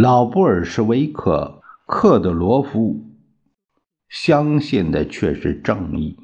老布尔什维克克德罗夫相信的却是正义。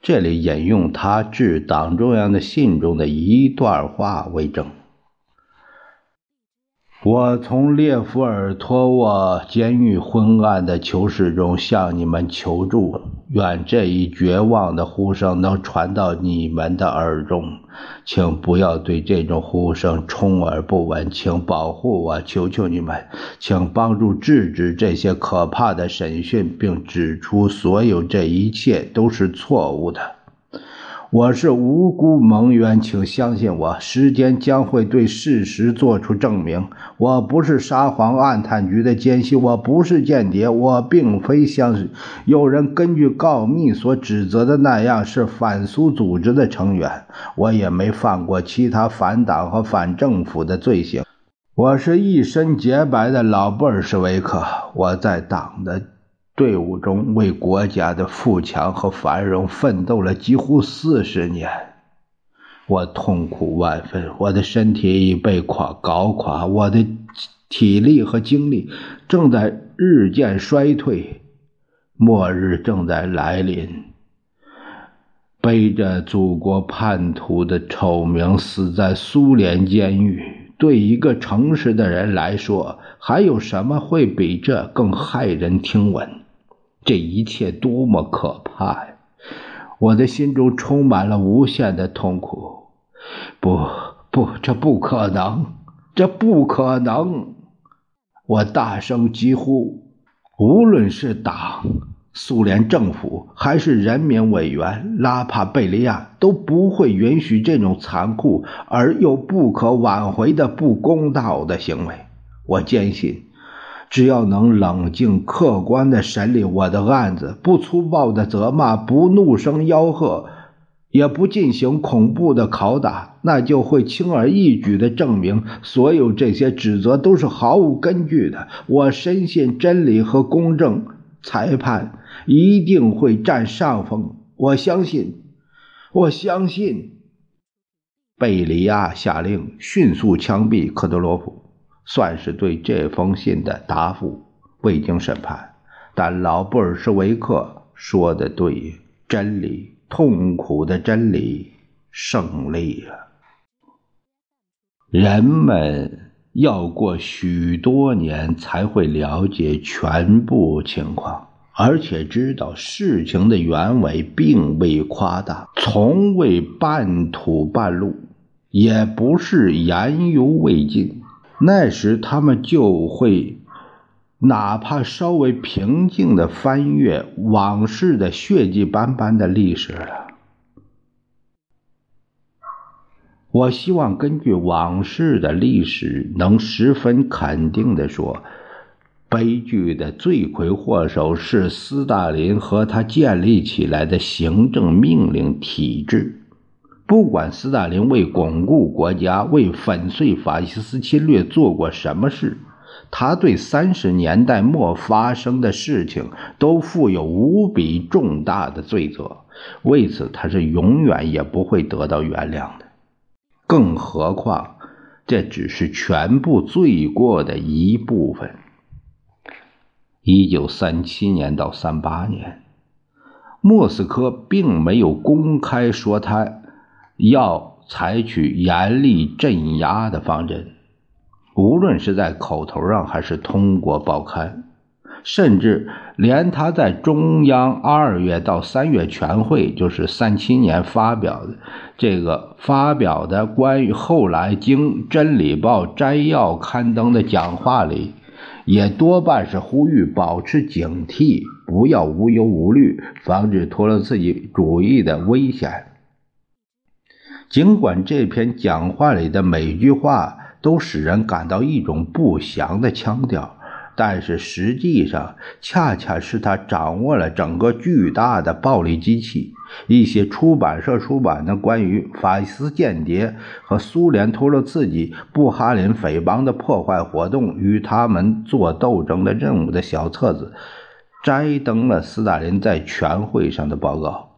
这里引用他致党中央的信中的一段话为证。我从列夫尔托沃监狱昏暗的囚室中向你们求助，愿这一绝望的呼声能传到你们的耳中，请不要对这种呼声充耳不闻，请保护我，求求你们，请帮助制止这些可怕的审讯，并指出所有这一切都是错误的。我是无辜蒙冤，请相信我，时间将会对事实做出证明。我不是沙皇暗探局的奸细，我不是间谍，我并非像有人根据告密所指责的那样是反苏组织的成员，我也没犯过其他反党和反政府的罪行。我是一身洁白的老布尔什维克，我在党的。队伍中为国家的富强和繁荣奋斗了几乎四十年，我痛苦万分，我的身体已被垮搞垮，我的体力和精力正在日渐衰退，末日正在来临。背着祖国叛徒的丑名死在苏联监狱，对一个诚实的人来说，还有什么会比这更骇人听闻？这一切多么可怕呀！我的心中充满了无限的痛苦。不，不，这不可能，这不可能！我大声疾呼：无论是党、苏联政府还是人民委员拉帕贝利亚，都不会允许这种残酷而又不可挽回的不公道的行为。我坚信。只要能冷静客观地审理我的案子，不粗暴地责骂，不怒声吆喝，也不进行恐怖的拷打，那就会轻而易举地证明所有这些指责都是毫无根据的。我深信真理和公正裁判一定会占上风。我相信，我相信。贝里亚下令迅速枪毙科德罗夫。算是对这封信的答复，未经审判。但老布尔什维克说的对，真理，痛苦的真理胜利了。人们要过许多年才会了解全部情况，而且知道事情的原委并未夸大，从未半途半路，也不是言犹未尽。那时，他们就会哪怕稍微平静的翻阅往事的血迹斑斑的历史了。我希望根据往事的历史，能十分肯定的说，悲剧的罪魁祸首是斯大林和他建立起来的行政命令体制。不管斯大林为巩固国家、为粉碎法西斯侵略做过什么事，他对三十年代末发生的事情都负有无比重大的罪责。为此，他是永远也不会得到原谅的。更何况，这只是全部罪过的一部分。一九三七年到三八年，莫斯科并没有公开说他。要采取严厉镇压的方针，无论是在口头上还是通过报刊，甚至连他在中央二月到三月全会，就是三七年发表的这个发表的关于后来经《真理报》摘要刊登的讲话里，也多半是呼吁保持警惕。不要无忧无虑，防止脱了自己主义的危险。尽管这篇讲话里的每句话都使人感到一种不祥的腔调。但是实际上，恰恰是他掌握了整个巨大的暴力机器。一些出版社出版的关于法西斯间谍和苏联托洛茨基、布哈林匪帮的破坏活动与他们做斗争的任务的小册子，摘登了斯大林在全会上的报告。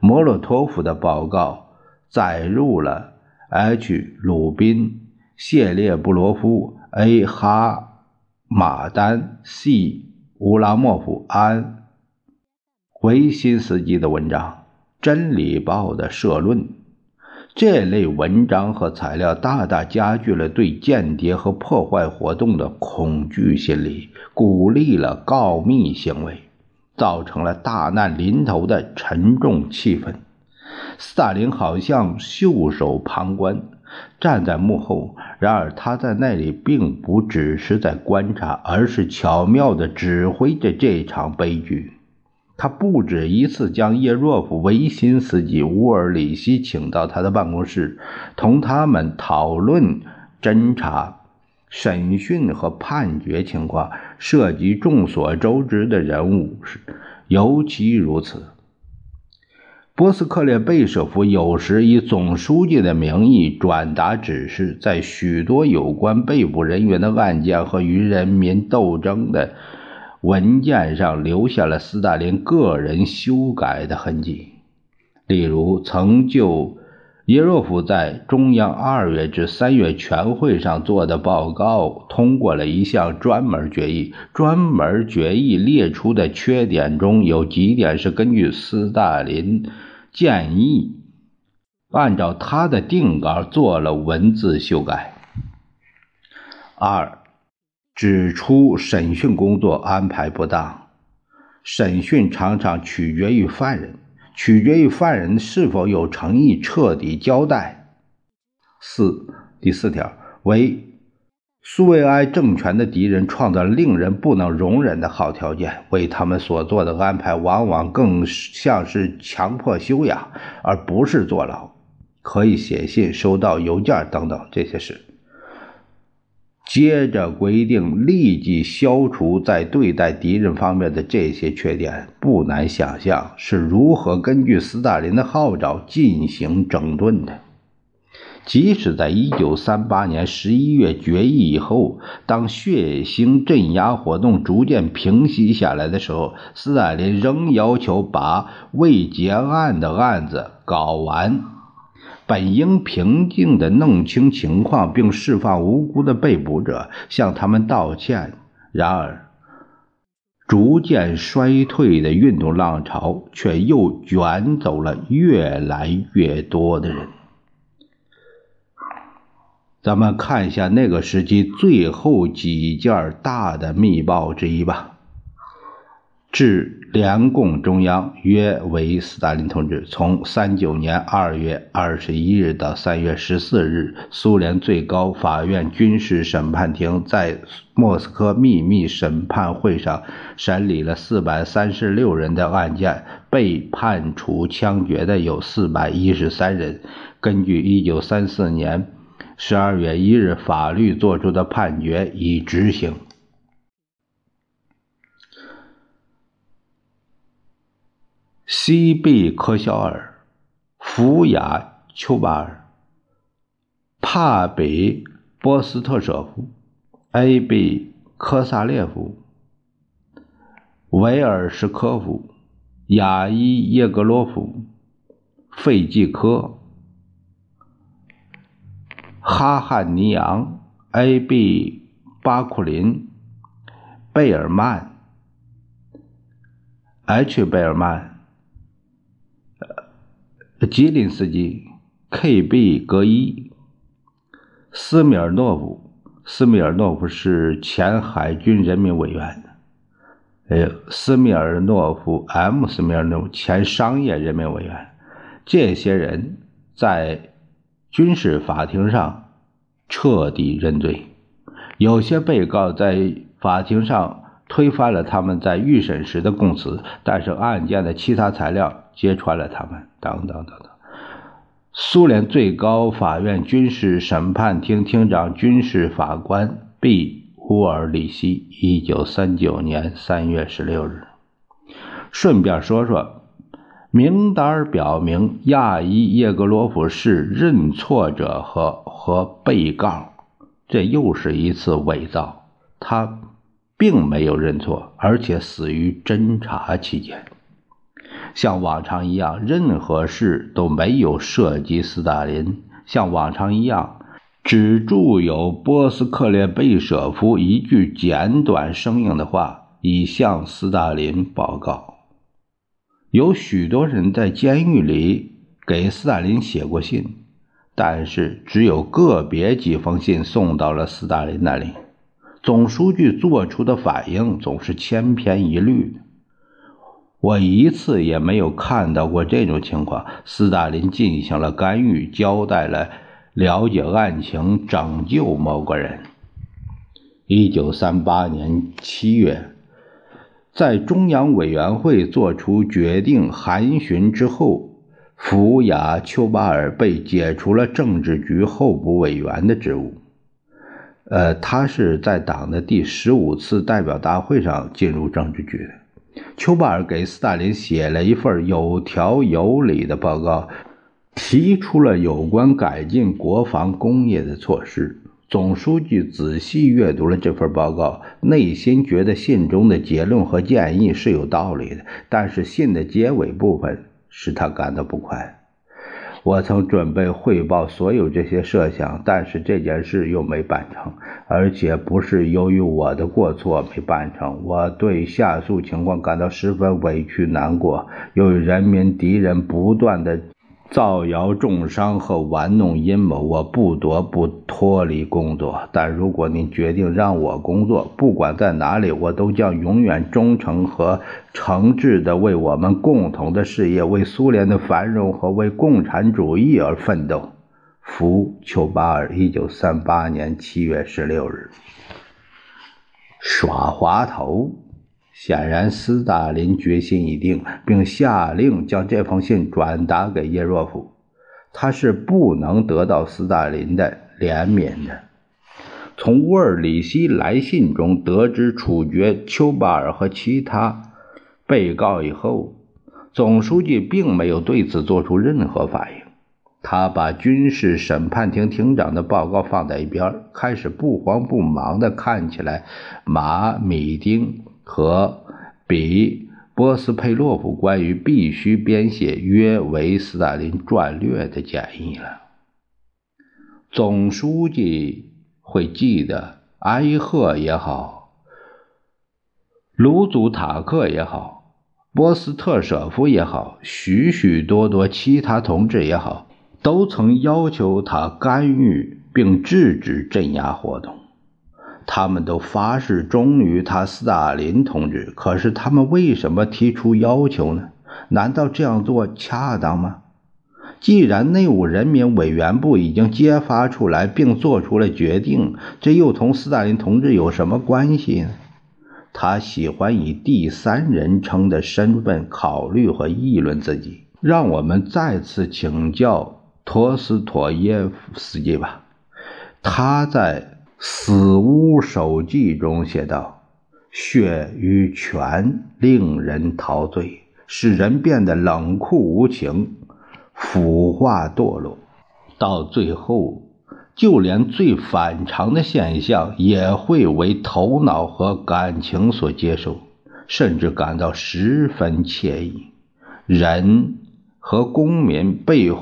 莫洛托夫的报告载入了 H. 鲁宾、谢列布罗夫、A. 哈。马丹、C、乌拉莫夫、安、维辛斯基的文章，《真理报》的社论，这类文章和材料大大加剧了对间谍和破坏活动的恐惧心理，鼓励了告密行为，造成了大难临头的沉重气氛。斯大林好像袖手旁观。站在幕后，然而他在那里并不只是在观察，而是巧妙地指挥着这场悲剧。他不止一次将叶若夫、维辛斯基、乌尔里希请到他的办公室，同他们讨论侦查、审讯和判决情况，涉及众所周知的人物尤其如此。波斯克列贝舍夫有时以总书记的名义转达指示，在许多有关被捕人员的案件和与人民斗争的文件上留下了斯大林个人修改的痕迹。例如，曾就耶若夫在中央二月至三月全会上做的报告通过了一项专门决议。专门决议列出的缺点中有几点是根据斯大林。建议按照他的定稿做了文字修改。二，指出审讯工作安排不当，审讯常常取决于犯人，取决于犯人是否有诚意彻底交代。四，第四条为。苏维埃政权的敌人创造令人不能容忍的好条件，为他们所做的安排往往更像是强迫修养，而不是坐牢。可以写信、收到邮件等等这些事。接着规定立即消除在对待敌人方面的这些缺点。不难想象是如何根据斯大林的号召进行整顿的。即使在1938年11月决议以后，当血腥镇压活动逐渐平息下来的时候，斯大林仍要求把未结案的案子搞完。本应平静地弄清情况并释放无辜的被捕者，向他们道歉。然而，逐渐衰退的运动浪潮却又卷走了越来越多的人。咱们看一下那个时期最后几件大的密报之一吧。致联共中央，约为斯大林同志，从三九年二月二十一日到三月十四日，苏联最高法院军事审判庭在莫斯科秘密审判会上审理了四百三十六人的案件，被判处枪决的有四百一十三人。根据一九三四年。十二月一日，法律作出的判决已执行。C.B. 科肖尔、福雅丘巴尔、帕比波斯特舍夫、A.B. 科萨列夫、维尔什科夫、雅伊耶格罗夫、费季科。哈汉尼扬、A.B. 巴库林、贝尔曼、H. 贝尔曼、吉林斯基、K.B. 格伊、斯米尔诺夫。斯米尔诺夫是前海军人民委员。呃，斯米尔诺夫 M. 斯米尔诺夫前商业人民委员。这些人在。军事法庭上彻底认罪，有些被告在法庭上推翻了他们在预审时的供词，但是案件的其他材料揭穿了他们。等等等等。苏联最高法院军事审判厅厅长、军事法官毕乌尔里希，一九三九年三月十六日。顺便说说，名单表明亚伊叶格罗夫是认错者和和被告，这又是一次伪造。他。并没有认错，而且死于侦查期间。像往常一样，任何事都没有涉及斯大林。像往常一样，只注有波斯克列贝舍夫一句简短生硬的话，以向斯大林报告。有许多人在监狱里给斯大林写过信，但是只有个别几封信送到了斯大林那里。总书记做出的反应总是千篇一律的，我一次也没有看到过这种情况。斯大林进行了干预，交代了了解案情、拯救某个人。一九三八年七月，在中央委员会作出决定函询之后，福雅丘巴尔被解除了政治局候补委员的职务。呃，他是在党的第十五次代表大会上进入政治局的。丘巴尔给斯大林写了一份有条有理的报告，提出了有关改进国防工业的措施。总书记仔细阅读了这份报告，内心觉得信中的结论和建议是有道理的，但是信的结尾部分使他感到不快。我曾准备汇报所有这些设想，但是这件事又没办成，而且不是由于我的过错没办成。我对下述情况感到十分委屈难过。由于人民敌人不断的。造谣重伤和玩弄阴谋，我不得不脱离工作。但如果您决定让我工作，不管在哪里，我都将永远忠诚和诚挚地为我们共同的事业、为苏联的繁荣和为共产主义而奋斗。福丘巴尔，一九三八年七月十六日。耍滑头。显然，斯大林决心已定，并下令将这封信转达给叶若夫。他是不能得到斯大林的怜悯的。从乌尔里希来信中得知处决丘巴尔和其他被告以后，总书记并没有对此做出任何反应。他把军事审判庭庭长的报告放在一边，开始不慌不忙地看起来马米丁。和比波斯佩洛夫关于必须编写约维斯大林战略的建议了。总书记会记得埃赫也好，卢祖塔克也好，波斯特舍夫也好，许许多多其他同志也好，都曾要求他干预并制止镇压活动。他们都发誓忠于他斯大林同志，可是他们为什么提出要求呢？难道这样做恰当吗？既然内务人民委员部已经揭发出来并做出了决定，这又同斯大林同志有什么关系呢？他喜欢以第三人称的身份考虑和议论自己。让我们再次请教托斯妥耶夫斯基吧，他在。《死屋手记》中写道：“血与权令人陶醉，使人变得冷酷无情、腐化堕落。到最后，就连最反常的现象也会为头脑和感情所接受，甚至感到十分惬意。人和公民被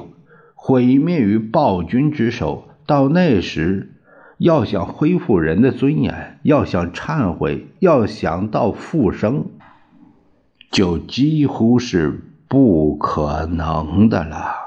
毁灭于暴君之手，到那时。”要想恢复人的尊严，要想忏悔，要想到复生，就几乎是不可能的了。